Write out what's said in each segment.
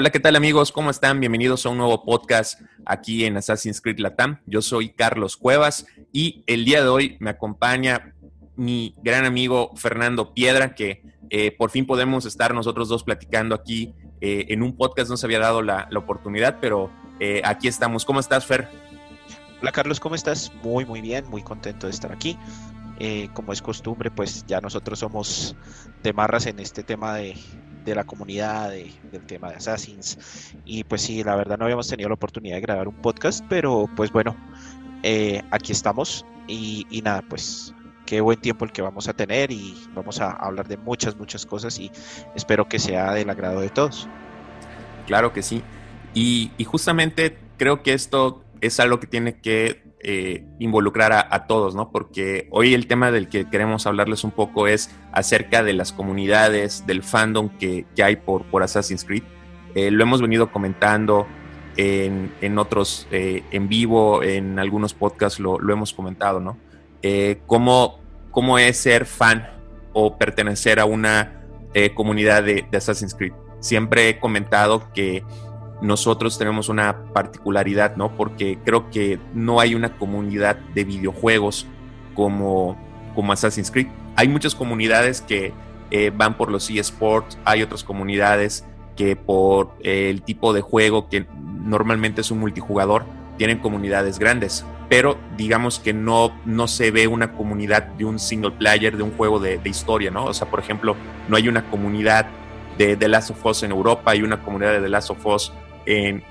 Hola, ¿qué tal amigos? ¿Cómo están? Bienvenidos a un nuevo podcast aquí en Assassin's Creed Latam. Yo soy Carlos Cuevas y el día de hoy me acompaña mi gran amigo Fernando Piedra, que eh, por fin podemos estar nosotros dos platicando aquí eh, en un podcast. No se había dado la, oportunidad, pero eh, aquí estamos. ¿Cómo estás, Fer? Hola, Carlos, ¿cómo estás? Muy, muy bien, muy contento de estar aquí. como es costumbre, pues ya nosotros somos de marras en este tema de, de la comunidad, del tema de Assassins. Y pues sí, la verdad no habíamos tenido la oportunidad de grabar un podcast, pero pues bueno, eh, aquí estamos y, nada, pues qué buen tiempo el que vamos a tener y vamos a hablar de muchas, muchas cosas y espero que sea del agrado de todos. Claro que sí. Y justamente creo que esto es algo que tiene que eh, involucrar a, todos, ¿no? Porque hoy el tema del que queremos hablarles un poco es acerca de las comunidades, del fandom que, hay por, por Assassin's Creed. Eh, lo hemos venido comentando en, otros, eh, en vivo, en algunos podcasts lo, hemos comentado, ¿no? Cómo, cómo, es ser fan o pertenecer a una comunidad de Assassin's Creed. Siempre he comentado que nosotros tenemos una particularidad, ¿no? Porque creo que no hay una comunidad de videojuegos como, como Assassin's Creed. Hay muchas comunidades que eh, van por los eSports, hay otras comunidades que por eh, el tipo de juego que normalmente es un multijugador, tienen comunidades grandes, pero digamos que no, no se ve una comunidad de un single player, de un juego de, de historia, ¿no? O sea, por ejemplo, no hay una comunidad de The Last of Us en Europa, hay una comunidad de The Last of Us en,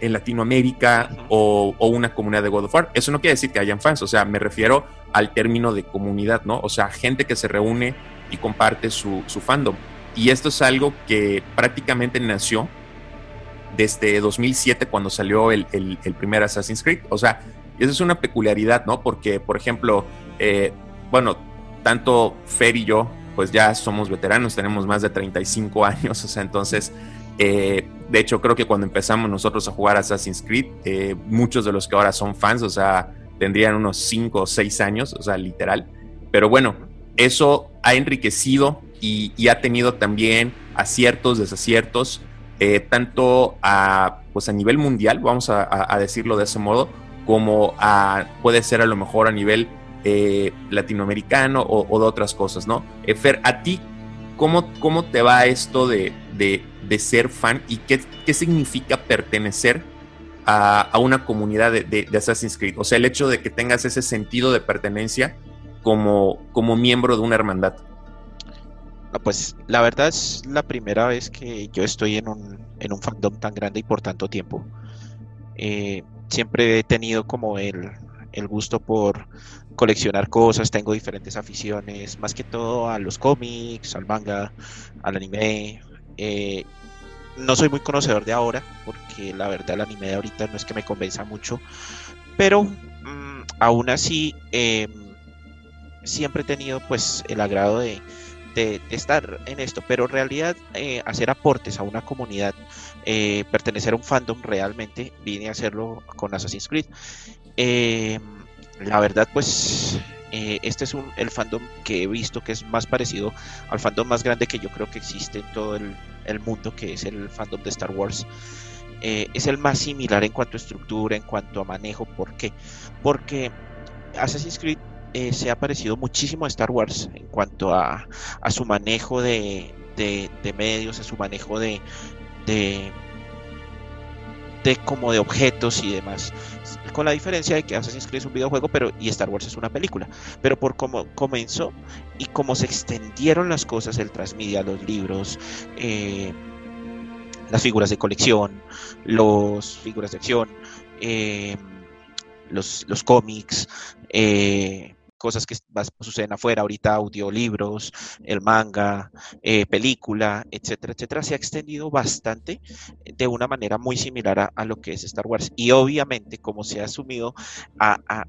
Latinoamérica o, una comunidad de God of War. Eso no quiere decir que hayan fans, o sea, me refiero al término de comunidad, ¿no? O sea, gente que se reúne y comparte su, fandom. Y esto es algo que prácticamente nació desde 2007 cuando salió el, primer Assassin's Creed. O sea, esa es una peculiaridad, ¿no? Porque, por ejemplo, eh, bueno, tanto Fer y yo, pues ya somos veteranos, tenemos más de 35 años, o sea, entonces eh, de hecho, creo que cuando empezamos nosotros a jugar Assassin's Creed, eh, muchos de los que ahora son fans, o sea, tendrían unos 5 o 6 años, o sea, literal. Pero bueno, eso ha enriquecido y, ha tenido también aciertos, desaciertos, eh, tanto a, pues a nivel mundial, vamos a, decirlo de ese modo, como a, puede ser a lo mejor a nivel latinoamericano o, de otras cosas, ¿no? Fer, a ti, ¿cómo, cómo te va esto de, de ser fan y qué, qué significa pertenecer a, una comunidad de, Assassin's Creed. O sea, el hecho de que tengas ese sentido de pertenencia como, como miembro de una hermandad. pues la verdad es la primera vez que yo estoy en un, en un fandom tan grande y por tanto tiempo. Eh, siempre he tenido como el, el gusto por coleccionar cosas, tengo diferentes aficiones, más que todo a los cómics, al manga, al anime, eh, no soy muy conocedor de ahora, porque la verdad el anime de ahorita no es que me convenza mucho, pero mm, aún así em, siempre he tenido pues el agrado de, estar en esto, pero en realidad eh, hacer aportes a una comunidad, eh, pertenecer a un fandom realmente, vine a hacerlo con Assassin's Creed. Em, la verdad pues eh, este es un, el fandom que he visto que es más parecido al fandom más grande que yo creo que existe en todo el, mundo, que es el fandom de Star Wars. Eh, es el más similar en cuanto a estructura, en cuanto a manejo. ¿Por qué? Porque Assassin's Creed eh, se ha parecido muchísimo a Star Wars en cuanto a, su manejo de, medios, a su manejo de como de objetos y demás con la diferencia de que Assassin's Creed es un videojuego pero y Star Wars es una película. Pero por cómo comenzó y cómo se extendieron las cosas, el transmedia, los libros, eh, las figuras de colección, los figuras de acción, eh, los, los cómics, eh, cosas que suceden afuera, ahorita audiolibros, el manga, eh, película, etcétera, etcétera, se ha extendido bastante de una manera muy similar a, lo que es Star Wars. Y obviamente, como se ha asumido a,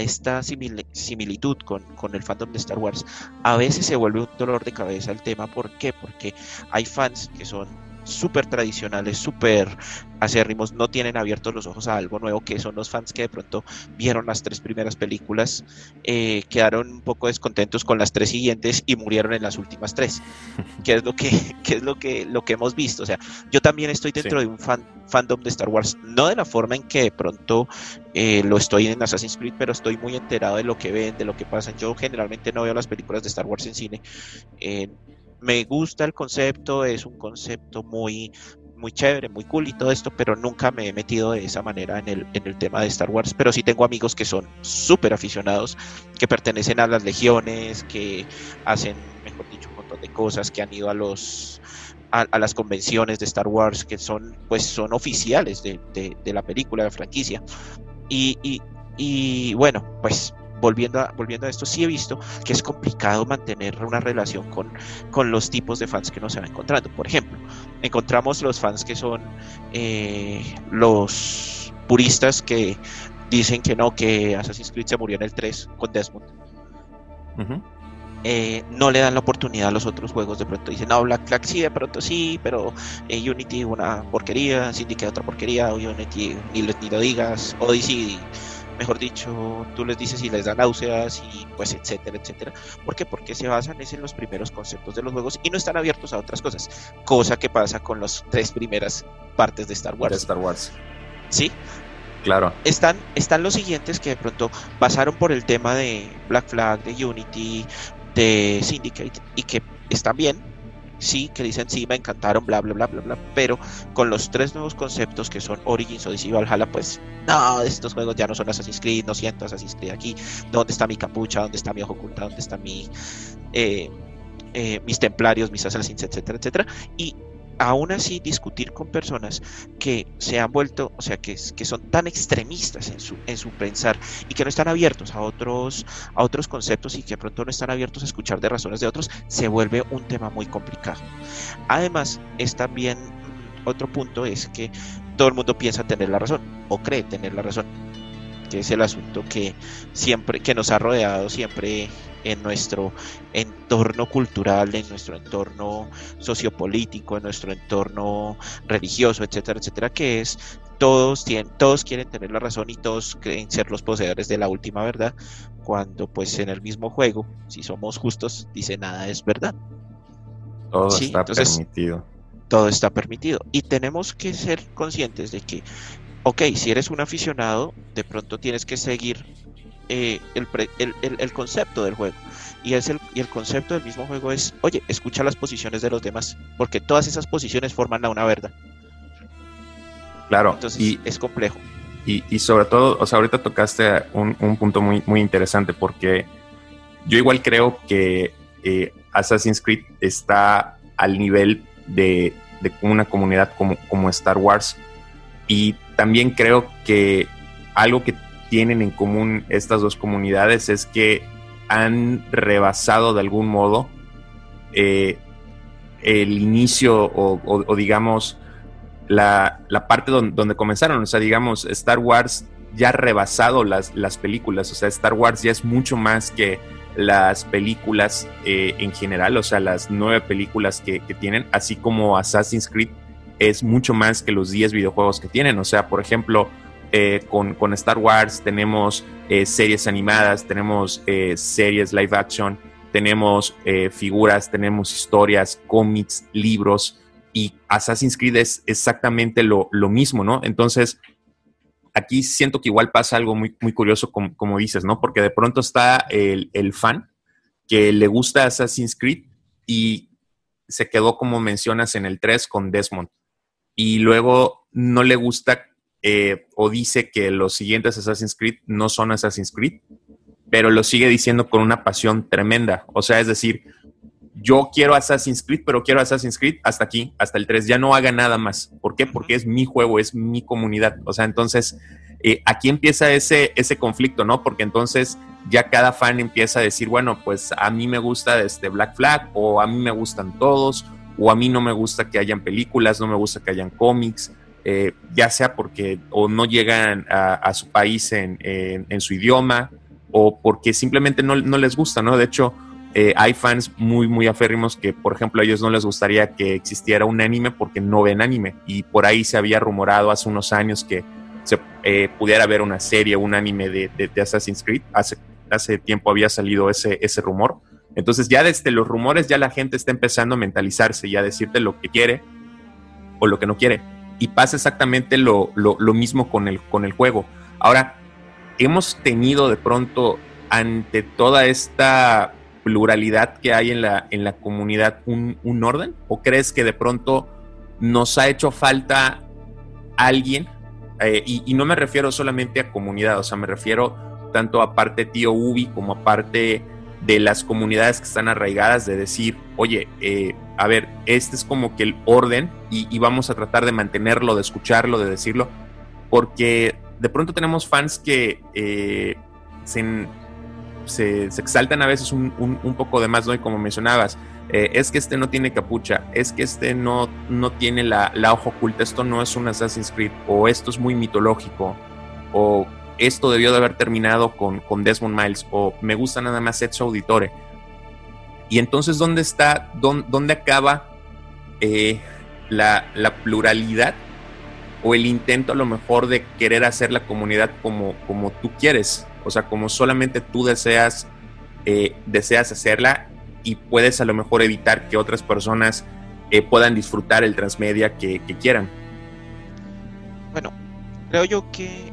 esta similitud con, con, el fandom de Star Wars, a veces se vuelve un dolor de cabeza el tema. ¿Por qué? Porque hay fans que son súper tradicionales, súper acérrimos, no tienen abiertos los ojos a algo nuevo, que son los fans que de pronto vieron las tres primeras películas, eh, quedaron un poco descontentos con las tres siguientes y murieron en las últimas tres, que es lo que, es lo que, lo que hemos visto. O sea, yo también estoy dentro de un fan, fandom de Star Wars, no de la forma en que de pronto eh, lo estoy en Assassin's Creed, pero estoy muy enterado de lo que ven, de lo que pasa. Yo generalmente no veo las películas de Star Wars en cine. Eh, me gusta el concepto, es un concepto muy, muy chévere, muy cool y todo esto, pero nunca me he metido de esa manera en el, en el tema de Star Wars. Pero sí tengo amigos que son súper aficionados, que pertenecen a las legiones, que hacen, mejor dicho, un montón de cosas, que han ido a los a, las convenciones de Star Wars, que son, pues, son oficiales de, de, la película, de la franquicia. Y, y, y bueno, pues volviendo a, volviendo a esto, sí he visto que es complicado mantener una relación con, con los tipos de fans que uno se va encontrando. Por ejemplo, encontramos los fans que son eh, los puristas que dicen que no, que Assassin's Creed se murió en el 3 con Desmond. Eh, no le dan la oportunidad a los otros juegos. De pronto dicen, no, Black Flag sí, de pronto sí, pero eh, Unity una porquería, Syndicate otra porquería, Unity ni, ni lo digas, Odyssey mejor dicho, tú les dices y les da náuseas y pues etcétera, etcétera. ¿Por qué? Porque se basan en los primeros conceptos de los juegos y no están abiertos a otras cosas, cosa que pasa con las tres primeras partes de Star Wars. De Star Wars. Sí. Claro. Están, están los siguientes que de pronto pasaron por el tema de Black Flag, de Unity, de Syndicate y que están bien, sí, que dicen sí, me encantaron, bla, bla, bla, bla, bla, pero con los tres nuevos conceptos que son Origins, Odyssey y Valhalla, pues no, estos juegos ya no son Assassin's Creed, no siento Assassin's Creed aquí, ¿dónde está mi capucha? ¿Dónde está mi ojo oculta? ¿Dónde está mi... Eh, eh, mis templarios, mis assassins, etcétera, etcétera. Y aún así discutir con personas que se han vuelto, o sea, que, que son tan extremistas en su, en su pensar y que no están abiertos a otros, a otros conceptos y que pronto no están abiertos a escuchar de razones de otros, se vuelve un tema muy complicado. Además, es también otro punto es que todo el mundo piensa tener la razón o cree tener la razón que es el asunto que siempre que nos ha rodeado siempre en nuestro entorno cultural, en nuestro entorno sociopolítico, en nuestro entorno religioso, etcétera, etcétera, que es todos tienen, todos quieren tener la razón y todos creen ser los poseedores de la última verdad, cuando pues en el mismo juego, si somos justos, dice nada es verdad. Todo está permitido. Todo está permitido. Y tenemos que ser conscientes de que, ok, si eres un aficionado, de pronto tienes que seguir eh, el, el, concepto del juego. Y, es el, y el concepto del mismo juego es, oye, escucha las posiciones de los demás, porque todas esas posiciones forman a una verdad. Claro. Entonces y, es complejo. Y, y, sobre todo, o sea, ahorita tocaste un, un, punto muy, muy interesante, porque yo igual creo que eh, Assassin's Creed está al nivel de, de una comunidad como, como Star Wars. Y también creo que algo que tienen en común estas dos comunidades es que han rebasado de algún modo eh, el inicio o, digamos la, parte donde, comenzaron. O sea, digamos, Star Wars ya ha rebasado las, las películas. O sea, Star Wars ya es mucho más que las películas eh, en general, o sea, las nueve películas que, que, tienen, así como Assassin's Creed es mucho más que los 10 videojuegos que tienen. O sea, por ejemplo, eh, con, Star Wars, tenemos eh, series animadas, tenemos eh, series live action, tenemos figuras, tenemos historias, cómics, libros y Assassin's Creed es exactamente lo, mismo, ¿no? Entonces, aquí siento que igual pasa algo muy, muy curioso, como, como dices, ¿no? Porque de pronto está el, el fan que le gusta Assassin's Creed y se quedó, como mencionas, en el 3 con Desmond. Y luego no le gusta eh, o dice que los siguientes Assassin's Creed no son Assassin's Creed, pero lo sigue diciendo con una pasión tremenda. O sea, es decir, yo quiero Assassin's Creed, pero quiero Assassin's Creed hasta aquí, hasta el 3. Ya no haga nada más. ¿Por qué? Porque es mi juego, es mi comunidad. O sea, entonces eh, aquí empieza ese, ese conflicto, ¿no? Porque entonces ya cada fan empieza a decir, bueno, pues a mí me gusta este Black Flag, o a mí me gustan todos, o a mí no me gusta que hayan películas, no me gusta que hayan cómics. Eh, ya sea porque o no llegan a, su país en, su idioma o porque simplemente no, les gusta, ¿no? De hecho, eh, hay fans muy, muy aférrimos que, por ejemplo, a ellos no les gustaría que existiera un anime porque no ven anime. Y por ahí se había rumorado hace unos años que se eh, pudiera ver una serie, un anime de, de, Assassin's Creed. Hace, hace tiempo había salido ese, ese rumor. Entonces ya desde los rumores ya la gente está empezando a mentalizarse y a decirte lo que quiere o lo que no quiere. Y pasa exactamente lo, lo, lo mismo con el, con el juego. Ahora, hemos tenido de pronto ante toda esta pluralidad que hay en la, en la comunidad un, orden? ¿O crees que de pronto nos ha hecho falta alguien? Eh, y, no me refiero solamente a comunidad, o sea, me refiero tanto a parte tío Ubi como a parte de las comunidades que están arraigadas de decir, oye, eh, a ver, este es como que el orden y, vamos a tratar de mantenerlo, de escucharlo, de decirlo, porque de pronto tenemos fans que eh, se, se, exaltan a veces un, poco de más, ¿no? Y como mencionabas, eh, es que este no tiene capucha, es que este no, no tiene la, la hoja oculta, esto no es un Assassin's Creed, o esto es muy mitológico, o esto debió de haber terminado con, con Desmond Miles, o me gusta nada más Ezio Auditore. Y entonces, ¿dónde está, dónde, acaba eh, la, la, pluralidad o el intento a lo mejor de querer hacer la comunidad como, como tú quieres? O sea, como solamente tú deseas, eh, deseas hacerla y puedes a lo mejor evitar que otras personas eh, puedan disfrutar el transmedia que, quieran. Bueno, creo yo que,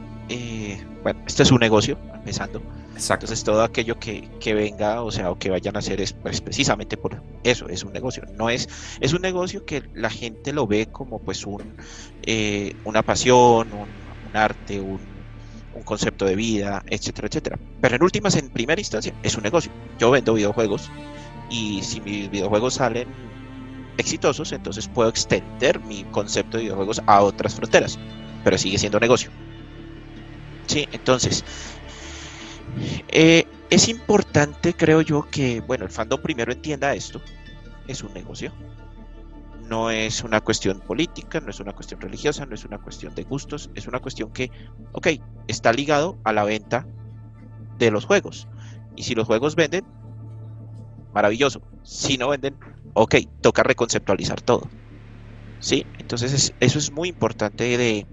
bueno, esto es un negocio, empezando. Exacto. Entonces todo aquello que, venga, o sea, o que vayan a hacer es pues, precisamente por eso, es un negocio. No es, es un negocio que la gente lo ve como pues un, una pasión, un arte, un, un concepto de vida, etcétera, etcétera. Pero en últimas, en primera instancia, es un negocio. Yo vendo videojuegos y si mis videojuegos salen exitosos, entonces puedo extender mi concepto de videojuegos a otras fronteras, pero sigue siendo negocio. Sí, entonces, eh, es importante, creo yo, que, bueno, el fandom primero entienda esto, es un negocio no es una cuestión política, no es una cuestión religiosa, no es una cuestión de gustos, es una cuestión que, ok, está ligado a la venta de los juegos. Y si los juegos venden, maravilloso. Si no venden, ok, toca reconceptualizar todo. ¿Sí? Entonces eso es muy importante de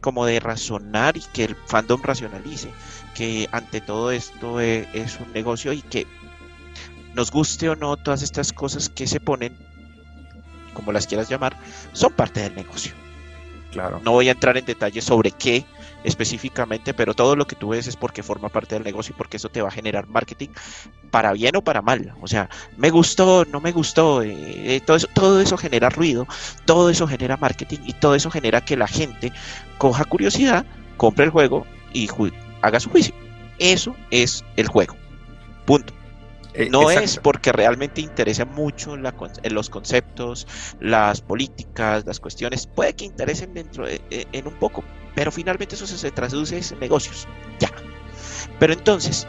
como de razonar y que el fandom racionalice que ante todo esto es, es un negocio y que nos guste o no todas estas cosas que se ponen como las quieras llamar, son parte del negocio. Claro. No voy a entrar en detalles sobre qué específicamente, pero todo lo que tú ves es porque forma parte del negocio y porque eso te va a generar marketing para bien o para mal. O sea, me gustó, no me gustó, eh, eh, todo, eso, todo eso genera ruido, todo eso genera marketing y todo eso genera que la gente coja curiosidad, compre el juego y haga su juicio. Eso es el juego. Punto. Eh, no es porque realmente interesa mucho en los conceptos, las políticas, las cuestiones. Puede que interesen dentro de, eh, en un poco, pero finalmente eso se, traduce en negocios. Ya. Pero entonces,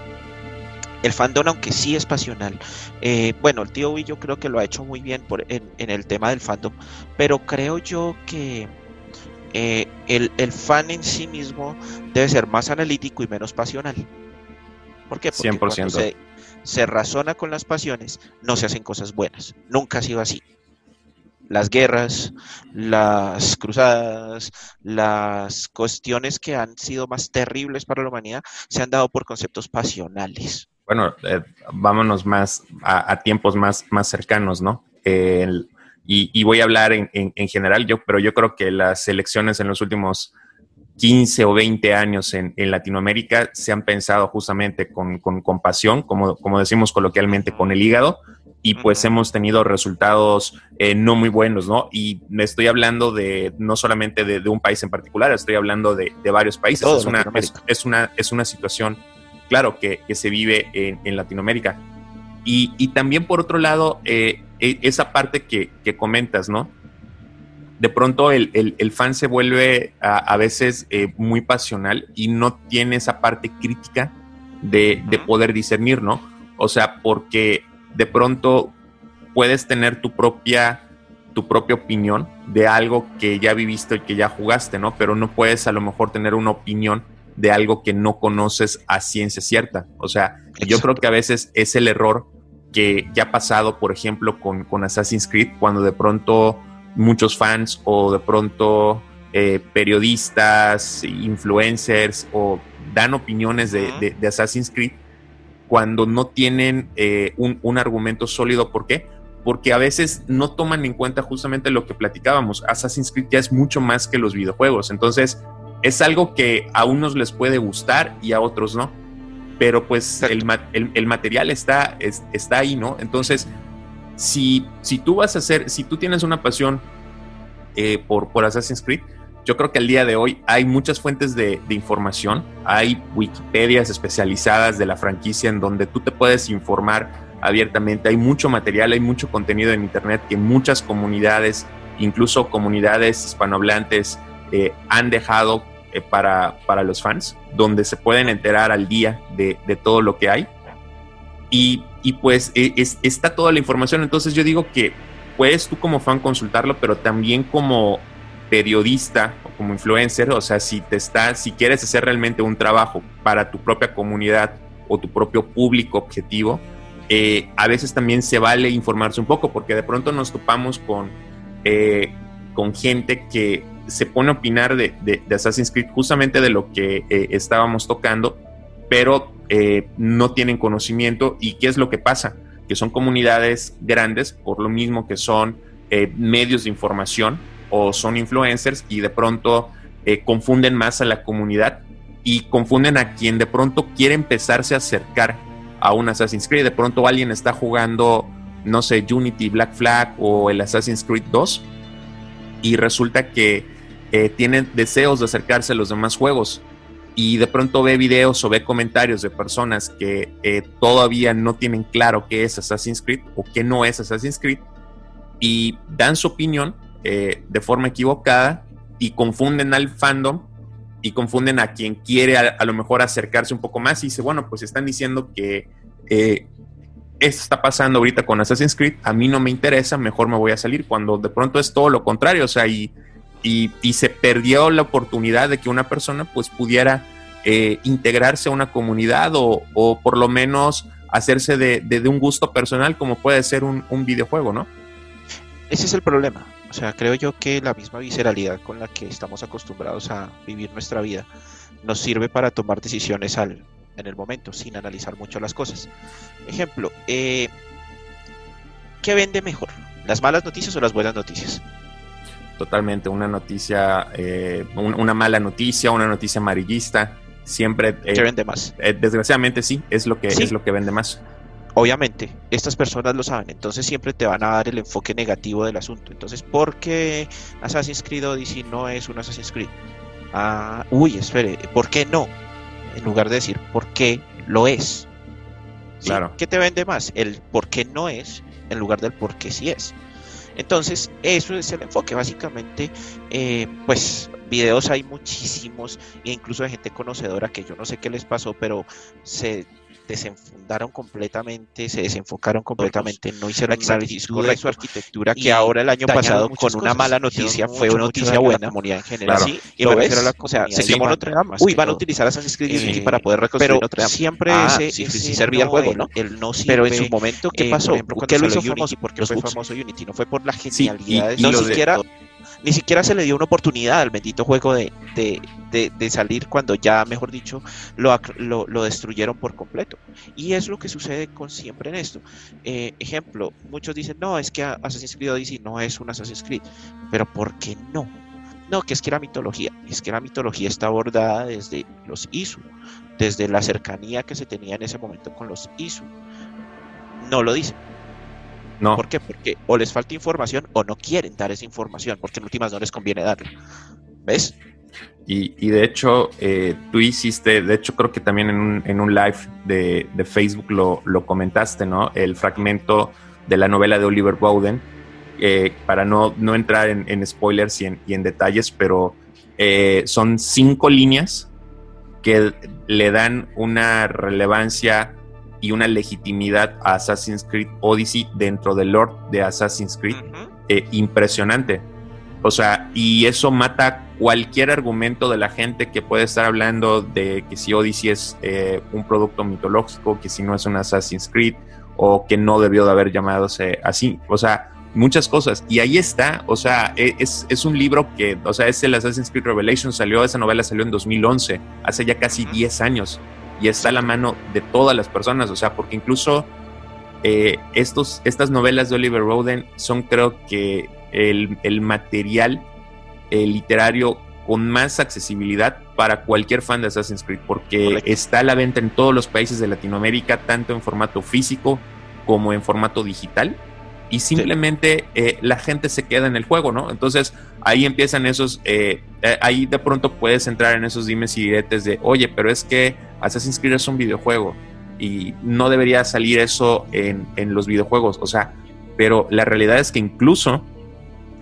el fandom, aunque sí es pasional, eh, bueno, el tío Wii yo creo que lo ha hecho muy bien por, en, el tema del fandom, pero creo yo que el, el, fan en sí mismo debe ser más analítico y menos pasional. ¿Por qué? Porque 100% se razona con las pasiones, no se hacen cosas buenas. Nunca ha sido así. Las guerras, las cruzadas, las cuestiones que han sido más terribles para la humanidad se han dado por conceptos pasionales. Bueno, eh, vámonos más a, tiempos más, más cercanos, ¿no? y, voy a hablar en, en, general, yo, pero yo creo que las elecciones en los últimos 15 o 20 años en, Latinoamérica se han pensado justamente con, con, pasión, como, como decimos coloquialmente, con el hígado, y pues hemos tenido resultados eh, no muy buenos, ¿no? Y me estoy hablando de no solamente de, un país en particular, estoy hablando de, varios países. Es una, es, una, es una situación, claro, que, se vive en, Latinoamérica. Y, también por otro lado, eh, e, esa parte que, que comentas, ¿no? De pronto el, fan se vuelve a, veces eh, muy pasional y no tiene esa parte crítica de, poder discernir, ¿no? O sea, porque de pronto puedes tener tu propia, tu propia opinión de algo que ya viviste y que ya jugaste, ¿no? Pero no puedes a lo mejor tener una opinión de algo que no conoces a ciencia cierta. O sea, yo creo que a veces es el error que ya ha pasado, por ejemplo, con, con Assassin's Creed, cuando de pronto muchos fans o de pronto eh, periodistas, influencers o dan opiniones de, Assassin's Creed cuando no tienen eh, un, argumento sólido. ¿Por qué? Porque a veces no toman en cuenta justamente lo que platicábamos. Assassin's Creed ya es mucho más que los videojuegos. Entonces, es algo que a unos les puede gustar y a otros no. Pero pues el, material está, está ahí, ¿no? Entonces, si, si tú vas a hacer, si tú tienes una pasión eh, por, por Assassin's Creed, yo creo que al día de hoy hay muchas fuentes de, información, hay Wikipedias especializadas de la franquicia en donde tú te puedes informar abiertamente, hay mucho material, hay mucho contenido en Internet que muchas comunidades, incluso comunidades hispanohablantes, eh, han dejado eh, para, para, los fans, donde se pueden enterar al día de, todo lo que hay. Y, pues e, está toda la información, entonces yo digo que puedes tú como fan consultarlo, pero también como periodista o como influencer, o sea, si te está, si quieres hacer realmente un trabajo para tu propia comunidad o tu propio público objetivo, eh, a veces también se vale informarse un poco, porque de pronto nos topamos con, eh, con gente que se pone a opinar de, Assassin's Creed justamente de lo que eh, estábamos tocando, pero no tienen conocimiento. ¿Y qué es lo que pasa? Que son comunidades grandes, por lo mismo que son medios de información, o son influencers y de pronto eh, confunden más a la comunidad y confunden a quien de pronto quiere empezarse a acercar a un Assassin's Creed. De pronto alguien está jugando, no sé, Unity, Black Flag o el Assassin's Creed 2 y resulta que eh, tienen deseos de acercarse a los demás juegos y de pronto ve videos o ve comentarios de personas que eh, todavía no tienen claro qué es Assassin's Creed o qué no es Assassin's Creed y dan su opinión eh, de forma equivocada y confunden al fandom y confunden a quien quiere a, lo mejor acercarse un poco más y dice, bueno, pues están diciendo que eh, esto está pasando ahorita con Assassin's Creed, a mí no me interesa, mejor me voy a salir, cuando de pronto es todo lo contrario, o sea, y, y, se perdió la oportunidad de que una persona pues pudiera eh, integrarse a una comunidad o, o, por lo menos hacerse de, de, un gusto personal como puede ser un, un videojuego, ¿no? Ese es el problema. O sea, creo yo que la misma visceralidad con la que estamos acostumbrados a vivir nuestra vida nos sirve para tomar decisiones al, en el momento, sin analizar mucho las cosas. Ejemplo, eh, ¿qué vende mejor? ¿Las malas noticias o las buenas noticias? Totalmente, una noticia, eh, una mala noticia, una noticia amarillista, siempre... Eh, ¿Qué vende más? desgraciadamente sí, es lo que, es lo que vende más obviamente, estas personas lo saben, entonces siempre te van a dar el enfoque negativo del asunto. Entonces, ¿por qué Assassin's Creed Odyssey no es un Assassin's Creed? Ah, uy, espere, ¿por qué no? En lugar de decir, ¿por qué lo es? Claro. ¿Qué te vende más? El por qué no es en lugar del por qué sí es. Entonces, eso es el enfoque. Básicamente, eh, pues videos hay muchísimos, e incluso de gente conocedora que yo no sé qué les pasó, pero se desenfundaron completamente, se desenfocaron completamente, no hicieron análisis de su arquitectura, que ahora el año pasado con una mala noticia fue una noticia buena, la comunidad en general. Sí, y lo ves, la, o sea, se quemó Notre Dame. Uy, van a utilizar Assassin's Creed eh, para poder reconstruir Notre Dame. Siempre ah, ese, sí, sí, servía el juego, ¿no? El no pero en su momento, ¿qué pasó? Eh, por ¿Qué lo hizo famoso? Porque fue famoso Unity, no fue por la genialidad, no siquiera ni siquiera se le dio una oportunidad al bendito juego de, de, salir cuando ya, mejor dicho, lo, lo, destruyeron por completo. Y es lo que sucede con siempre en esto. Eh, ejemplo, muchos dicen, no, es que Assassin's Creed Odyssey no es un Assassin's Creed. Pero ¿por qué no? No, que es que la mitología, es que la mitología está abordada desde los Isu, desde la cercanía que se tenía en ese momento con los Isu. No lo dicen no. ¿Por qué? Porque o les falta información o no quieren dar esa información, porque en últimas no les conviene darla. ¿Ves? Y, de hecho, eh, tú hiciste, de hecho creo que también en un, live de, Facebook lo, comentaste, ¿no? El fragmento de la novela de Oliver Bowden, eh, para no, no entrar en, spoilers y en, detalles, pero eh, son cinco líneas que le dan una relevancia y una legitimidad a Assassin's Creed Odyssey dentro del Lord de Assassin's Creed eh, impresionante. O sea, y eso mata cualquier argumento de la gente que puede estar hablando de que si Odyssey es eh, un producto mitológico, que si no es un Assassin's Creed, o que no debió de haber llamadose así. O sea, muchas cosas. Y ahí está, o sea, e, es, es, un libro que, o sea, es el Assassin's Creed Revelation, salió, esa novela salió en 2011, hace ya casi 10 años, y está a la mano de todas las personas, o sea, porque incluso eh, estos, estas novelas de Oliver Roden son creo que el, el material literario con más accesibilidad para cualquier fan de Assassin's Creed, porque está a la venta en todos los países de Latinoamérica, tanto en formato físico como en formato digital y simplemente eh, la gente se queda en el juego, ¿no? Entonces ahí empiezan esos, eh, eh, ahí de pronto puedes entrar en esos dimes y diretes de, oye, pero es que Assassin's Creed es un videojuego y no debería salir eso en, en los videojuegos, o sea, pero la realidad es que incluso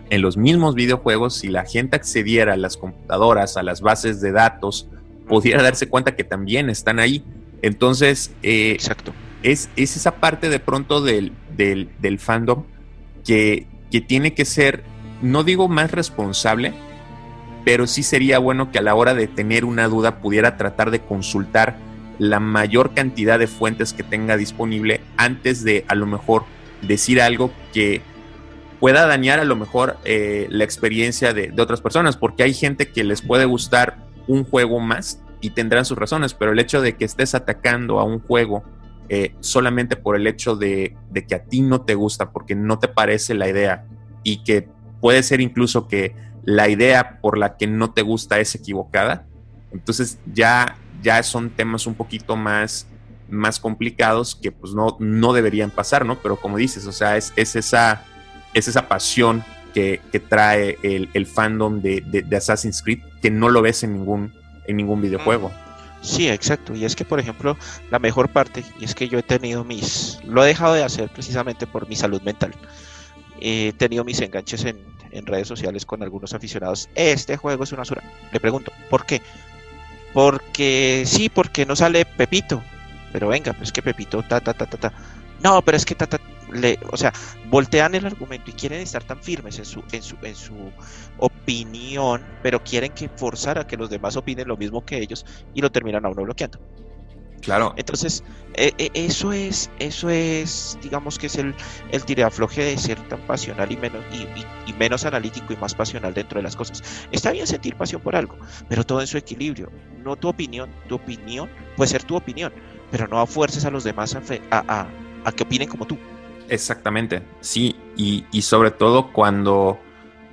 en los mismos videojuegos, si la gente accediera a las computadoras, a las bases de datos, pudiera darse cuenta que también están ahí. Entonces, Exacto. Es, es esa parte de pronto del, del, fandom que, que tiene que ser, no digo más responsable, pero sí sería bueno que a la hora de tener una duda pudiera tratar de consultar la mayor cantidad de fuentes que tenga disponible antes de a lo mejor decir algo que pueda dañar a lo mejor eh, la experiencia de, de, otras personas, porque hay gente que les puede gustar un juego más y tendrán sus razones, pero el hecho de que estés atacando a un juego eh, solamente por el hecho de, que a ti no te gusta, porque no te parece la idea y que puede ser incluso que la idea por la que no te gusta es equivocada, entonces ya, ya son temas un poquito más, más complicados que pues no, no deberían pasar, ¿no? Pero como dices, o sea, es, esa, es esa pasión que, trae el, fandom de, de, Assassin's Creed que no lo ves en ningún, en ningún videojuego. Sí, exacto. Y es que, por ejemplo, la mejor parte, y es que yo he tenido mis, lo he dejado de hacer precisamente por mi salud mental. He tenido mis enganches en, redes sociales con algunos aficionados. Este juego es una basura. Le pregunto, ¿por qué? Porque sí, porque no sale Pepito. Pero venga, pues que Pepito, ta, ta, ta, ta, ta. No, pero es que ta, ta, o sea, voltean el argumento y quieren estar tan firmes en su, en su, en su opinión, pero quieren que forzar a que los demás opinen lo mismo que ellos y lo terminan a uno bloqueando. Claro. Entonces, e, e, eso es, eso es, digamos que es el, el tirafloje de ser tan pasional y menos, y, menos analítico y más pasional dentro de las cosas. Está bien sentir pasión por algo, pero todo en su equilibrio. No tu opinión, tu opinión puede ser tu opinión, pero no fuerces a los demás a, a, a que opinen como tú. Exactamente, sí, y, sobre todo cuando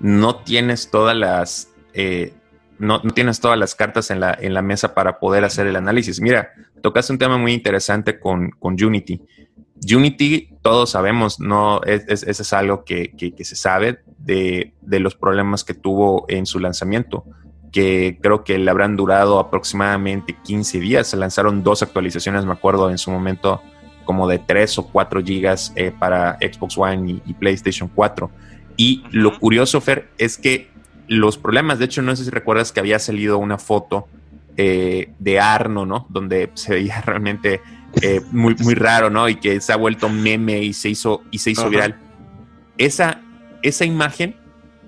no tienes todas las eh, no, tienes todas las cartas en la, en la mesa para poder hacer el análisis. Mira, tocaste un tema muy interesante con, Unity. Unity, todos sabemos, no es, es, algo que, se sabe de, de, los problemas que tuvo en su lanzamiento, que creo que le habrán durado aproximadamente 15 días. Se lanzaron dos actualizaciones, me acuerdo en su momento como de 3 o 4 gigas eh, para Xbox One y, PlayStation 4. Y lo curioso, Fer, es que los problemas, de hecho, no sé si recuerdas que había salido una foto eh, de Arno, ¿no? Donde se veía realmente eh, muy, muy raro, ¿no? Y que se ha vuelto meme y se hizo, y se hizo viral. Esa, esa imagen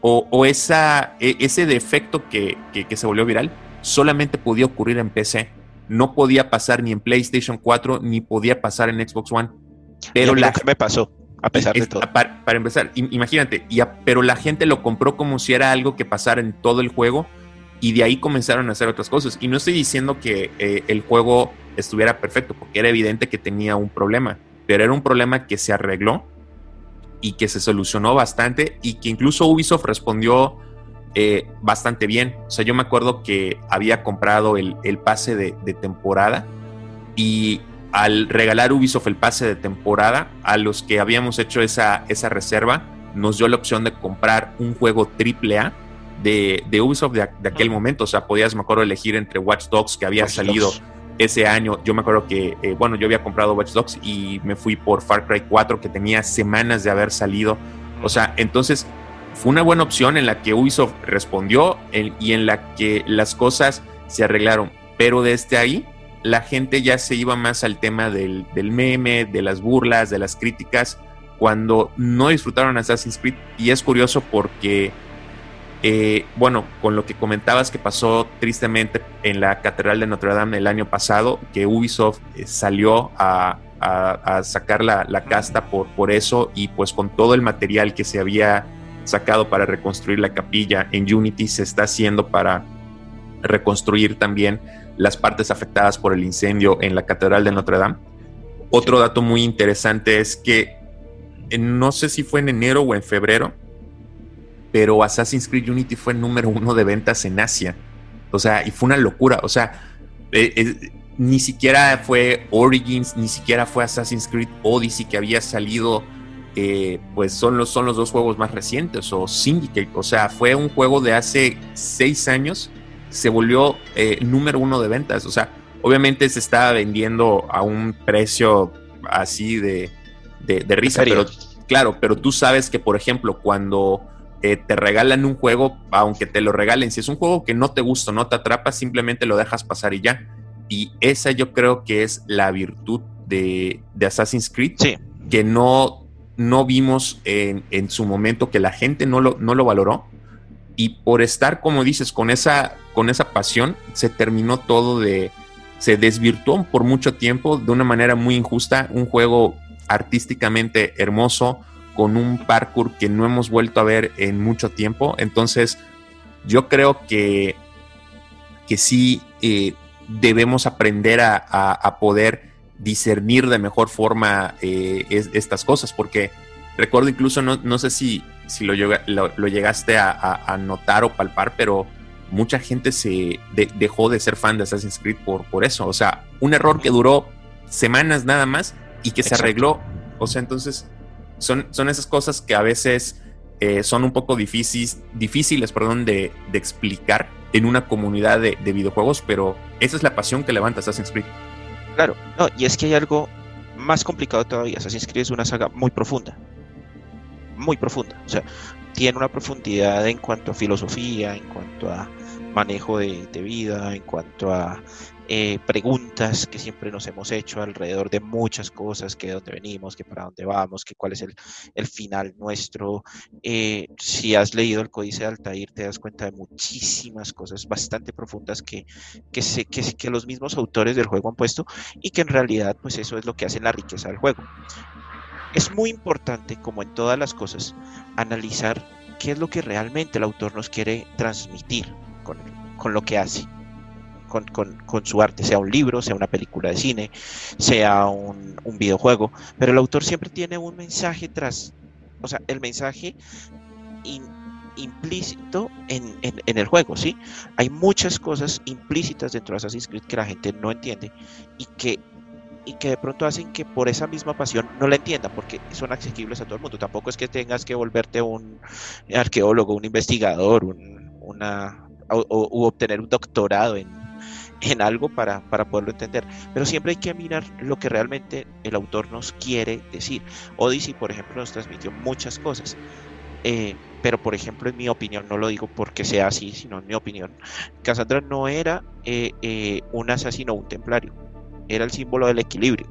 o, esa, e, ese defecto que, que se volvió viral solamente podía ocurrir en PC no podía pasar ni en PlayStation 4 ni podía pasar en Xbox One. Pero la que me pasó, a pesar de todo. Para, empezar, imagínate, y pero la gente lo compró como si era algo que pasara en todo el juego y de ahí comenzaron a hacer otras cosas. Y no estoy diciendo que eh, el juego estuviera perfecto, porque era evidente que tenía un problema, pero era un problema que se arregló y que se solucionó bastante y que incluso Ubisoft respondió eh, bastante bien. O sea, yo me acuerdo que había comprado el, pase de, temporada y al regalar Ubisoft el pase de temporada, a los que habíamos hecho esa, esa reserva, nos dio la opción de comprar un juego AAA de, de Ubisoft de, aquel momento. O sea, podías, me acuerdo, elegir entre Watch Dogs que había salido ese año. Yo me acuerdo que, eh, bueno, yo había comprado Watch Dogs y me fui por Far Cry 4 que tenía semanas de haber salido. O sea, entonces fue una buena opción en la que Ubisoft respondió y en la que las cosas se arreglaron. Pero desde ahí la gente ya se iba más al tema del, meme, de las burlas, de las críticas, cuando no disfrutaron Assassin's Creed. Y es curioso porque, eh, bueno, con lo que comentabas que pasó tristemente en la Catedral de Notre Dame el año pasado, que Ubisoft eh, salió a, sacar la, casta por eso y pues con todo el material que se había sacado para reconstruir la capilla en Unity se está haciendo para reconstruir también las partes afectadas por el incendio en la Catedral de Notre Dame. Otro dato muy interesante es que no sé si fue en enero o en febrero, pero Assassin's Creed Unity fue el número uno de ventas en Asia. O sea, y fue una locura. O sea, eh, eh, ni siquiera fue Origins, ni siquiera fue Assassin's Creed Odyssey que había salido. Eh, pues son los, son los dos juegos más recientes, o Syndicate. O sea, fue un juego de hace seis años, se volvió número uno de ventas. O sea, obviamente se estaba vendiendo a un precio así de, de, risa, pero claro, pero tú sabes que, por ejemplo, cuando eh, te regalan un juego, aunque te lo regalen, si es un juego que no te gusta, no te atrapa, simplemente lo dejas pasar y ya. Y esa yo creo que es la virtud de, Assassin's Creed, que no, no vimos en, en, su momento, que la gente no lo, no lo valoró. Y por estar, como dices, con esa, con esa pasión, se terminó todo de, se desvirtuó por mucho tiempo de una manera muy injusta, un juego artísticamente hermoso, con un parkour que no hemos vuelto a ver en mucho tiempo. Entonces, yo creo que, que sí eh, debemos aprender a, poder discernir de mejor forma eh, estas cosas, porque recuerdo incluso, no, sé si, si lo, lo, llegaste a, notar o palpar, pero mucha gente se dejó de ser fan de Assassin's Creed por, por eso. O sea, un error que duró semanas nada más y que se arregló. O sea, entonces son, son esas cosas que a veces eh, son un poco difíciles, difíciles perdón, de, explicar en una comunidad de, videojuegos, pero esa es la pasión que levanta Assassin's Creed. Claro, no, y es que hay algo más complicado todavía. Assassin's Creed es una saga muy profunda. Muy profunda. O sea, tiene una profundidad en cuanto a filosofía, en cuanto a manejo de, vida, en cuanto a eh, preguntas que siempre nos hemos hecho alrededor de muchas cosas, que de dónde venimos, que para dónde vamos, que cuál es el, el final nuestro. Eh, si has leído el Códice de Altair, te das cuenta de muchísimas cosas bastante profundas que, que, se, que, los mismos autores del juego han puesto y que en realidad pues eso es lo que hace la riqueza del juego. Es muy importante, como en todas las cosas, analizar qué es lo que realmente el autor nos quiere transmitir con, lo que hace, con, su arte, sea un libro, sea una película de cine, sea un, videojuego, pero el autor siempre tiene un mensaje tras, o sea, el mensaje implícito en, el juego, ¿sí? Hay muchas cosas implícitas dentro de Assassin's Creed que la gente no entiende y que y que de pronto hacen que por esa misma pasión no la entiendan, porque son accesibles a todo el mundo. Tampoco es que tengas que volverte un arqueólogo, un investigador, una, o, obtener un doctorado en, algo para, poderlo entender. Pero siempre hay que mirar lo que realmente el autor nos quiere decir. Odyssey, por ejemplo, nos transmitió muchas cosas. Eh, pero, por ejemplo, en mi opinión, no lo digo porque sea así, sino en mi opinión, Cassandra no era eh, eh, un asesino o un templario, era el símbolo del equilibrio.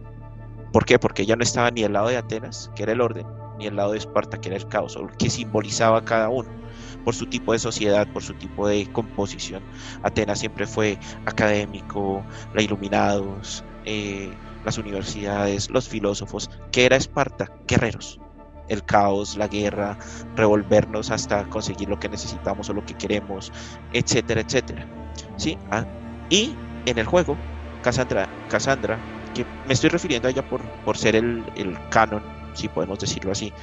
¿Por qué? Porque ella no estaba ni al lado de Atenas, que era el orden, ni al lado de Esparta, que era el caos, o que simbolizaba cada uno por su tipo de sociedad, por su tipo de composición. Atenas siempre fue académico, la iluminados, eh, las universidades, los filósofos, que era Esparta, guerreros. El caos, la guerra, revolvernos hasta conseguir lo que necesitamos o lo que queremos, etcétera, etcétera. ¿Sí? Ah, y en el juego, Cassandra, Cassandra, que me estoy refiriendo a ella por, por ser el, el canon, si podemos decirlo así,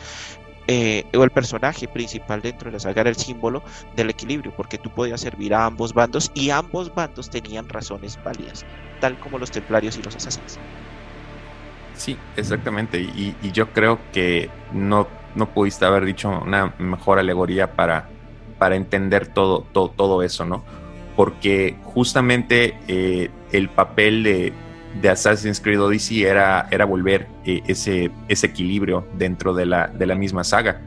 eh, o el personaje principal dentro de la saga era el símbolo del equilibrio, porque tú podías servir a ambos bandos y ambos bandos tenían razones válidas, tal como los templarios y los asesinos. Sí, exactamente, y, yo creo que no, no pudiste haber dicho una mejor alegoría para, para entender todo, todo, todo eso, ¿no? Porque justamente eh, el papel de, Assassin's Creed Odyssey era, era volver eh, ese, ese equilibrio dentro de la, de la misma saga.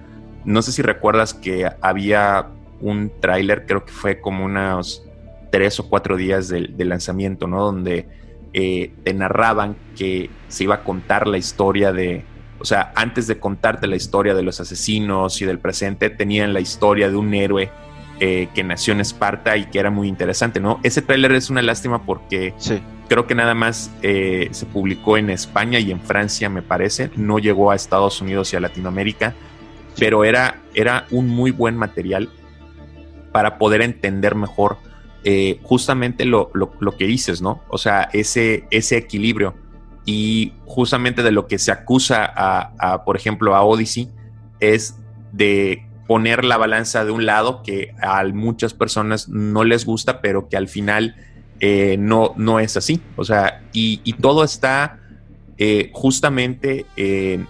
No sé si recuerdas que había un tráiler, creo que fue como unos tres o cuatro días del, lanzamiento, ¿no? Donde eh, te narraban que se iba a contar la historia de, o sea, antes de contarte la historia de los asesinos y del presente, tenían la historia de un héroe eh, que nació en Esparta y que era muy interesante, ¿no? Ese tráiler es una lástima porque creo que nada más eh, se publicó en España y en Francia, me parece. No llegó a Estados Unidos y a Latinoamérica, pero era, era un muy buen material para poder entender mejor eh, justamente lo, que dices, ¿no? O sea, ese, ese equilibrio. Y justamente de lo que se acusa a, por ejemplo, a Odyssey es de poner la balanza de un lado que a muchas personas no les gusta, pero que al final eh, no, no es así. O sea, y, todo está eh, justamente en,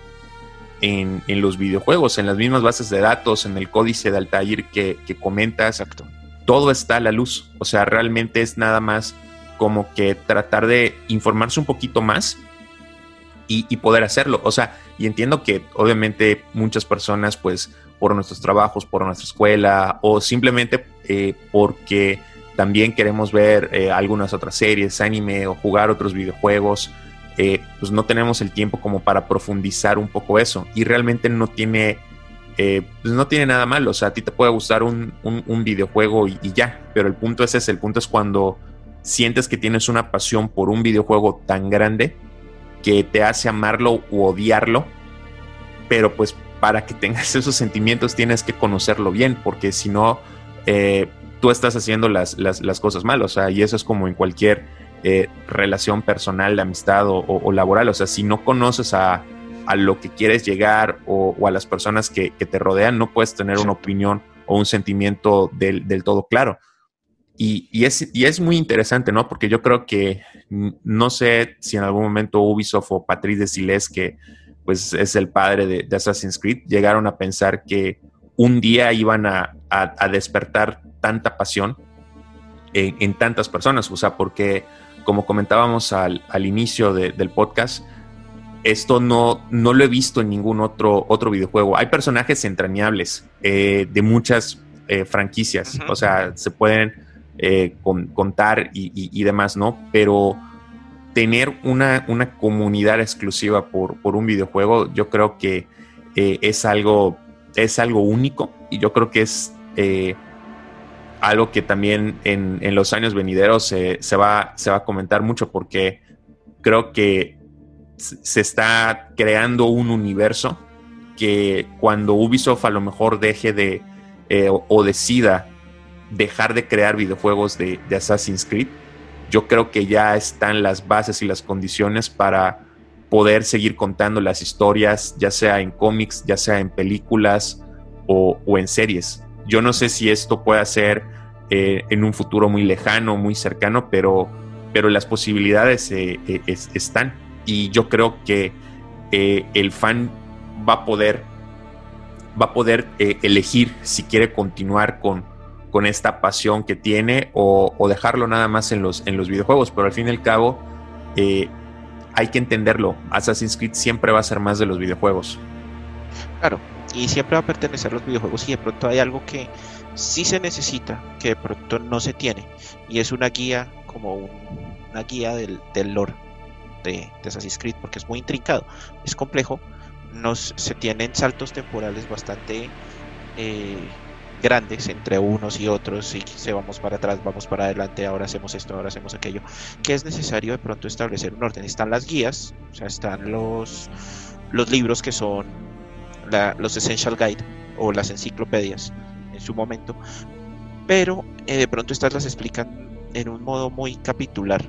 los videojuegos, en las mismas bases de datos, en el códice de Altair que, que comentas. Exacto. Todo está a la luz. O sea, realmente es nada más como que tratar de informarse un poquito más y, poder hacerlo. O sea, y entiendo que obviamente muchas personas, pues, por nuestros trabajos, por nuestra escuela, o simplemente eh, porque también queremos ver eh, algunas otras series, anime o jugar otros videojuegos, eh, pues no tenemos el tiempo como para profundizar un poco eso. Y realmente no tiene, eh, pues no tiene nada malo. O sea, a ti te puede gustar un, videojuego y, ya, pero el punto es ese, el punto es cuando sientes que tienes una pasión por un videojuego tan grande que te hace amarlo u odiarlo, pero pues para que tengas esos sentimientos tienes que conocerlo bien, porque si no, tú estás haciendo las, cosas mal, o sea, y eso es como en cualquier eh, relación personal, de amistad o, laboral, o sea, si no conoces a, lo que quieres llegar o, a las personas que, te rodean, no puedes tener una opinión o un sentimiento del, todo claro. Y, es, y es muy interesante, ¿no? Porque yo creo que no sé si en algún momento Ubisoft o Patrice de Siles, que pues es el padre de, Assassin's Creed, llegaron a pensar que un día iban a despertar tanta pasión en, tantas personas, o sea, porque como comentábamos al, inicio del podcast, esto no, no lo he visto en ningún otro, otro videojuego. Hay personajes entrañables eh, de muchas eh, franquicias, o sea, se pueden eh, contar y, demás, ¿no? Pero tener una, una comunidad exclusiva por, por, un videojuego, yo creo que es, algo, es algo único y yo creo que es algo que también en, los años venideros se, va, se va a comentar mucho porque creo que se está creando un universo que cuando Ubisoft a lo mejor deje de eh, o, decida dejar de crear videojuegos de, Assassin's Creed, yo creo que ya están las bases y las condiciones para poder seguir contando las historias, ya sea en cómics, ya sea en películas o, en series. Yo no sé si esto puede ser eh, en un futuro muy lejano, muy cercano, pero, pero las posibilidades eh, eh, están. Y yo creo que el fan va a poder, va a poder elegir si quiere continuar con, con esta pasión que tiene o, dejarlo nada más en los, en los videojuegos. Pero al fin y al cabo, hay que entenderlo. Assassin's Creed siempre va a ser más de los videojuegos. Claro, y siempre va a pertenecer a los videojuegos y de pronto hay algo que sí se necesita, que de pronto no se tiene, y es una guía como una guía del, del lore de, de, Assassin's Creed, porque es muy intrincado, es complejo, nos, se tienen saltos temporales bastante eh, grandes entre unos y otros, y se vamos para atrás, vamos para adelante, ahora hacemos esto, ahora hacemos aquello, que es necesario de pronto establecer un orden. Están las guías, o sea, están los, los libros que son los Essential Guide o las enciclopedias en su momento, pero eh, de pronto estas las explican en un modo muy capitular,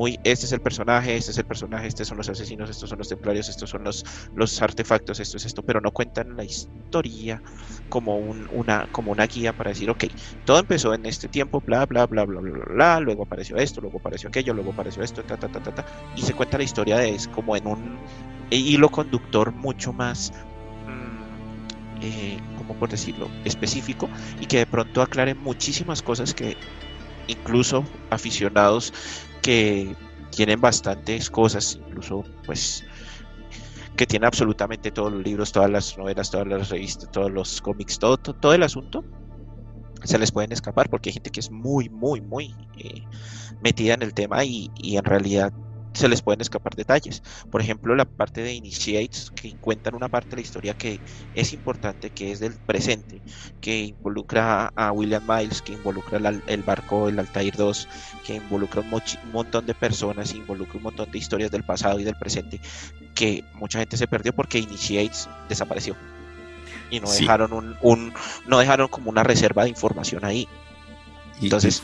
muy este es el personaje, este es el personaje, estos son los asesinos, estos son los templarios, estos son los, los artefactos, esto es esto, pero no cuentan la historia como una, como una guía para decir, ok, todo empezó en este tiempo, bla, bla, bla, bla, bla, bla, luego apareció esto, luego apareció aquello, luego apareció esto, ta, ta, ta, ta, ta, y se cuenta la historia de es como en un hilo conductor mucho más eh, como por decirlo, específico y que de pronto aclare muchísimas cosas que incluso aficionados que tienen bastantes cosas, incluso pues que tienen absolutamente todos los libros, todas las novelas, todas las revistas, todos los cómics, todo, todo, el asunto, se les pueden escapar porque hay gente que es muy, muy, muy eh, metida en el tema y, y, en realidad se les pueden escapar detalles. Por ejemplo, la parte de Initiates, que cuentan una parte de la historia que es importante, que es del presente, que involucra a William Miles, que involucra el, barco, el Altair 2, que involucra un, montón de personas, involucra un montón de historias del pasado y del presente, que mucha gente se perdió porque Initiates desapareció. Y no dejaron un, no dejaron como una reserva de información ahí. Entonces,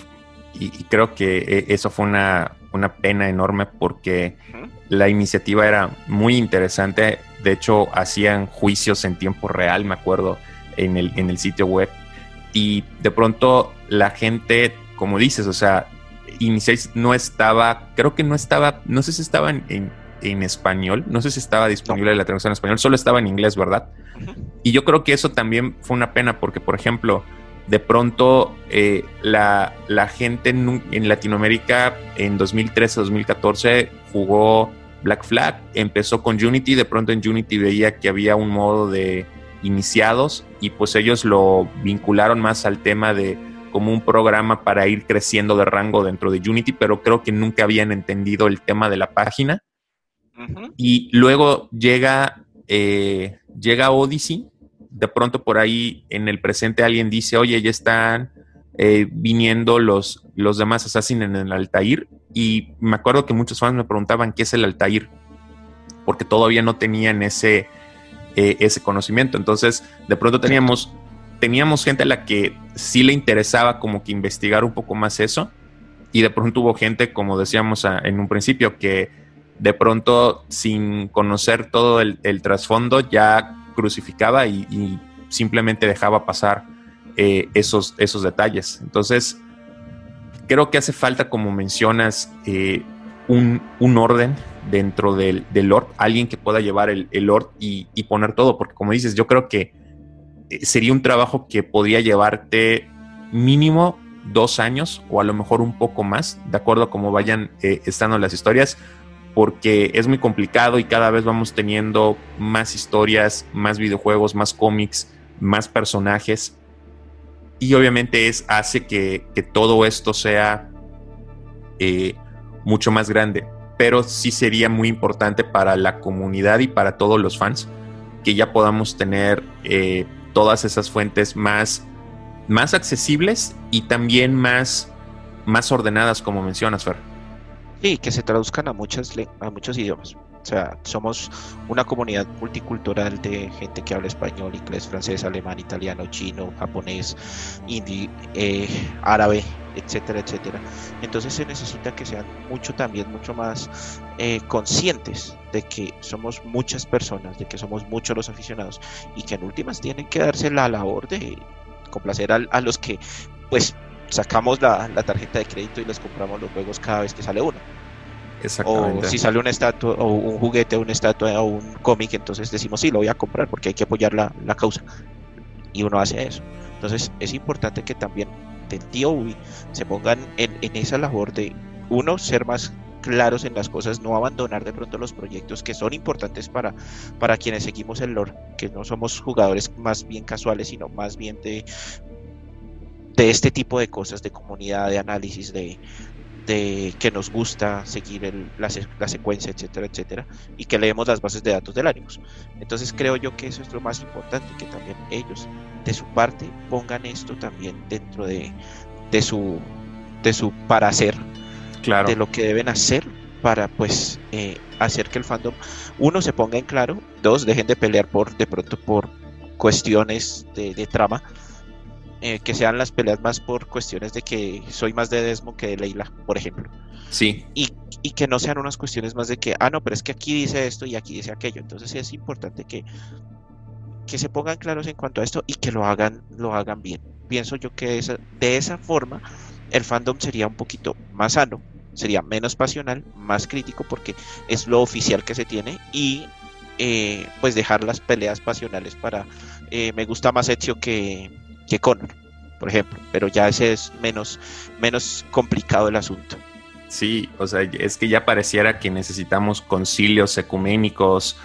y, creo que eh, eso fue una, pena enorme porque la iniciativa era muy interesante. De hecho, hacían juicios en tiempo real, me acuerdo, en el, en el sitio web. Y de pronto la gente, como dices, o sea, Iniciais no estaba, creo que no estaba, no sé si estaba en, español, no sé si estaba disponible la traducción en español, solo estaba en inglés, ¿verdad? Y yo creo que eso también fue una pena porque, por ejemplo, de pronto eh, la, gente en, Latinoamérica en 2013-2014 jugó Black Flag, empezó con Unity, de pronto en Unity veía que había un modo de iniciados y pues ellos lo vincularon más al tema de como un programa para ir creciendo de rango dentro de Unity, pero creo que nunca habían entendido el tema de la página. Y luego llega, eh, llega Odyssey de pronto por ahí en el presente alguien dice, oye, ya están eh, viniendo los, los demás Assassin en el Altair. Y me acuerdo que muchos fans me preguntaban qué es el Altair, porque todavía no tenían ese, eh, ese conocimiento. Entonces, de pronto teníamos, teníamos gente a la que sí le interesaba como que investigar un poco más eso. Y de pronto hubo gente, como decíamos en un principio, que de pronto sin conocer todo el, el trasfondo ya crucificaba y, simplemente dejaba pasar eh, esos, esos detalles. Entonces, creo que hace falta, como mencionas, eh, un, orden dentro del, del, Lord, alguien que pueda llevar el, el Lord y, poner todo, porque como dices, yo creo que eh, sería un trabajo que podría llevarte mínimo dos años o a lo mejor un poco más, de acuerdo a cómo vayan estando las historias, porque es muy complicado y cada vez vamos teniendo más historias, más videojuegos, más cómics, más personajes. Y obviamente es, hace que, todo esto sea eh, mucho más grande. Pero sí sería muy importante para la comunidad y para todos los fans que ya podamos tener eh, todas esas fuentes más, más accesibles y también más, más ordenadas, como mencionas, Fer. Sí, que se traduzcan a, muchas, a muchos idiomas. O sea, somos una comunidad multicultural de gente que habla español, inglés, francés, alemán, italiano, chino, japonés, hindi, eh, árabe, etcétera, etcétera. Entonces se necesita que sean mucho también, mucho más eh, conscientes de que somos muchas personas, de que somos muchos los aficionados y que en últimas tienen que darse la labor de complacer a, a los que pues sacamos la, tarjeta de crédito y les compramos los juegos cada vez que sale uno. O si sale una estatua, o un juguete, una estatua, o un cómic, entonces decimos, sí, lo voy a comprar porque hay que apoyar la, causa. Y uno hace eso. Entonces es importante que también del tío Ubi se pongan en, en esa labor de, uno, ser más claros en las cosas, no abandonar de pronto los proyectos que son importantes para, para quienes seguimos el lore, que no somos jugadores más bien casuales, sino más bien de de este tipo de cosas, de comunidad, de análisis, de, de que nos gusta seguir la, secuencia, etcétera, etcétera, y que leemos las bases de datos del Animus. Entonces creo yo que eso es lo más importante, que también ellos, de su parte, pongan esto también dentro de, de su de su para hacer, claro. de lo que deben hacer para pues eh, hacer que el fandom, uno, se ponga en claro, dos, dejen de pelear por de pronto por cuestiones de, de trama, eh, que sean las peleas más por cuestiones de que soy más de Desmo que de Leila, por ejemplo. Sí. Y, que no sean unas cuestiones más de que, ah, no, pero es que aquí dice esto y aquí dice aquello. Entonces es importante que, que se pongan claros en cuanto a esto y que lo hagan, lo hagan bien. Pienso yo que de esa forma el fandom sería un poquito más sano, sería menos pasional, más crítico, porque es lo oficial que se tiene y eh, pues dejar las peleas pasionales para eh, me gusta más Ezio que, que Connor, por ejemplo, pero ya ese es menos, menos complicado el asunto. Sí, o sea, es que ya pareciera que necesitamos concilios ecuménicos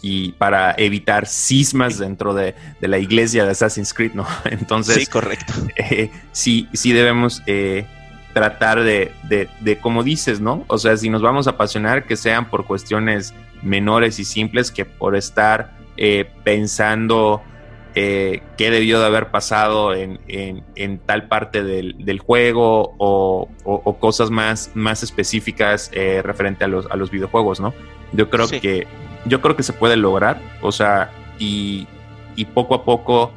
y para evitar cismas dentro de, la iglesia de Assassin's Creed, ¿no? Entonces, sí, correcto. Eh, sí, sí debemos eh, tratar de, de, como dices, ¿no? O sea, si nos vamos a apasionar, que sean por cuestiones menores y simples que por estar eh, pensando eh, qué debió de haber pasado en, en, tal parte del, del juego o, o, cosas más, más específicas eh, referente a los, a los videojuegos, ¿no? Yo creo que yo creo que se puede lograr, o sea, y, y poco a poco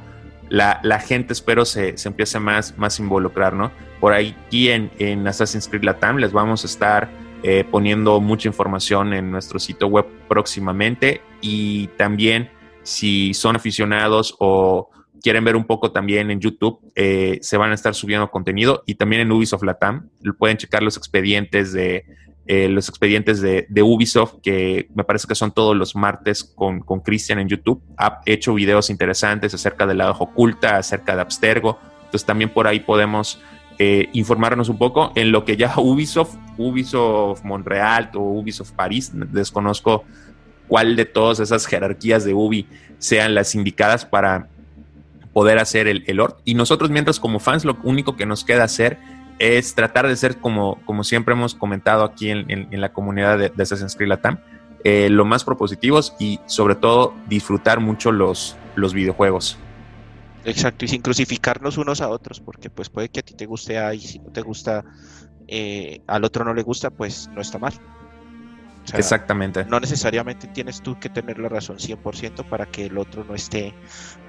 la, la gente espero se, se, empiece más, más a involucrar, ¿no? Por aquí en, en Assassin's Creed Latam les vamos a estar eh, poniendo mucha información en nuestro sitio web próximamente y también si son aficionados o quieren ver un poco también en YouTube, eh, se van a estar subiendo contenido y también en Ubisoft Latam pueden checar los expedientes de eh, los expedientes de, Ubisoft, que me parece que son todos los martes con, con Christian en YouTube. Ha hecho videos interesantes acerca de la oculta, acerca de Abstergo. Entonces también por ahí podemos eh, informarnos un poco en lo que ya Ubisoft, Ubisoft Montreal o Ubisoft París, desconozco cuál de todas esas jerarquías de Ubi sean las indicadas para poder hacer el, el Y nosotros mientras como fans lo único que nos queda hacer es tratar de ser, como, como siempre hemos comentado aquí en, la comunidad de, Assassin's Creed Latam, eh, lo más propositivos y sobre todo disfrutar mucho los, los videojuegos. Exacto, y sin crucificarnos unos a otros, porque pues puede que a ti te guste A y si no te gusta, eh, al otro no le gusta, pues no está mal. Exactamente. No necesariamente tienes tú que tener la razón 100% para que el otro no esté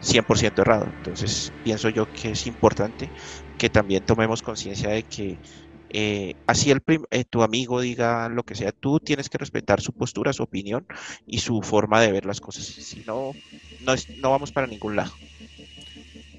100% errado. Entonces, pienso yo que es importante que también tomemos conciencia de que eh, así el eh, tu amigo diga lo que sea, tú tienes que respetar su postura, su opinión y su forma de ver las cosas. Si no, no, no vamos para ningún lado.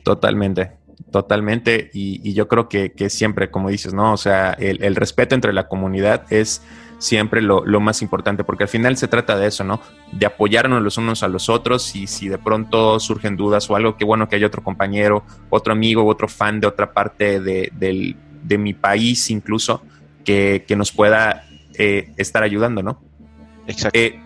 Totalmente, totalmente. Y, yo creo que, siempre, como dices, ¿no? O sea, el, el respeto entre la comunidad es siempre lo, más importante, porque al final se trata de eso, ¿no? De apoyarnos los unos a los otros y si de pronto surgen dudas o algo, qué bueno que hay otro compañero, otro amigo, otro fan de otra parte de, mi país incluso, que, nos pueda eh, estar ayudando, ¿no? Exacto. Eh,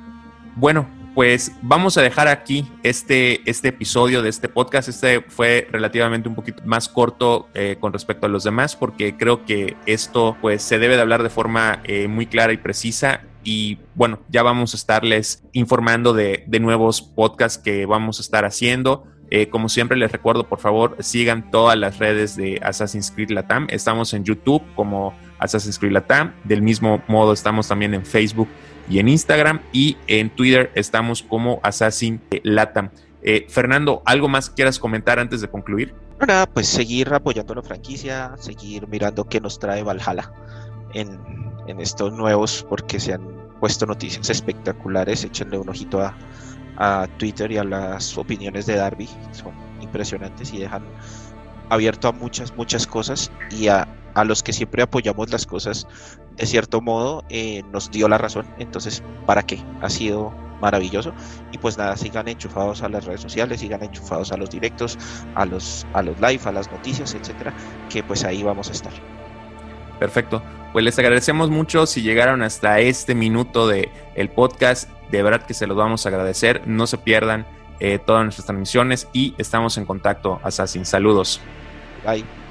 bueno, pues vamos a dejar aquí este, este episodio de este podcast. Este fue relativamente un poquito más corto eh, con respecto a los demás porque creo que esto pues se debe de hablar de forma eh, muy clara y precisa y bueno, ya vamos a estarles informando de, de nuevos podcasts que vamos a estar haciendo. Eh, como siempre les recuerdo, por favor, sigan todas las redes de Assassin's Creed Latam. Estamos en YouTube como Assassin's Creed Latam. Del mismo modo estamos también en Facebook y en Instagram y en Twitter estamos como Assassin Latam. Eh, Fernando, ¿algo más quieras comentar antes de concluir? Nada, pues seguir apoyando la franquicia, seguir mirando qué nos trae Valhalla en, en estos nuevos, porque se han puesto noticias espectaculares. Échenle un ojito a, a Twitter y a las opiniones de Darby, son impresionantes y dejan abierto a muchas, muchas cosas y a, a los que siempre apoyamos las cosas de cierto modo eh, nos dio la razón. Entonces, ¿para qué? Ha sido maravilloso. Y pues nada, sigan enchufados a las redes sociales, sigan enchufados a los directos, a los, a los live, a las noticias, etcétera, que pues ahí vamos a estar. Perfecto. Pues les agradecemos mucho si llegaron hasta este minuto de el podcast. De verdad que se los vamos a agradecer. No se pierdan eh, todas nuestras transmisiones y estamos en contacto. Assassin. Saludos. Bye.